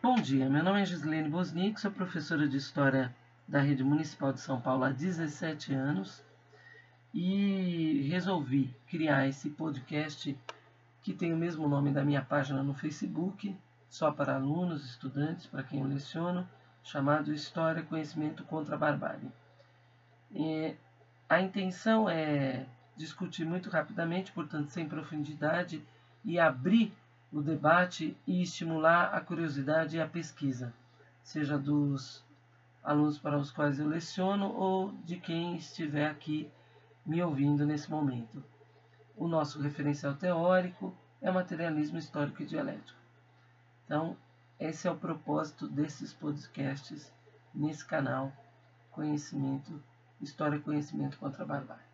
Bom dia, meu nome é Gislene Bosnick, sou professora de História da Rede Municipal de São Paulo há 17 anos e resolvi criar esse podcast que tem o mesmo nome da minha página no Facebook, só para alunos, estudantes, para quem eu leciono, chamado História, Conhecimento contra a Barbárie. E a intenção é discutir muito rapidamente, portanto sem profundidade, e abrir o debate e estimular a curiosidade e a pesquisa, seja dos alunos para os quais eu leciono ou de quem estiver aqui me ouvindo nesse momento. O nosso referencial teórico é materialismo histórico e dialético. Então, esse é o propósito desses podcasts nesse canal Conhecimento, História e Conhecimento contra a Barbárie.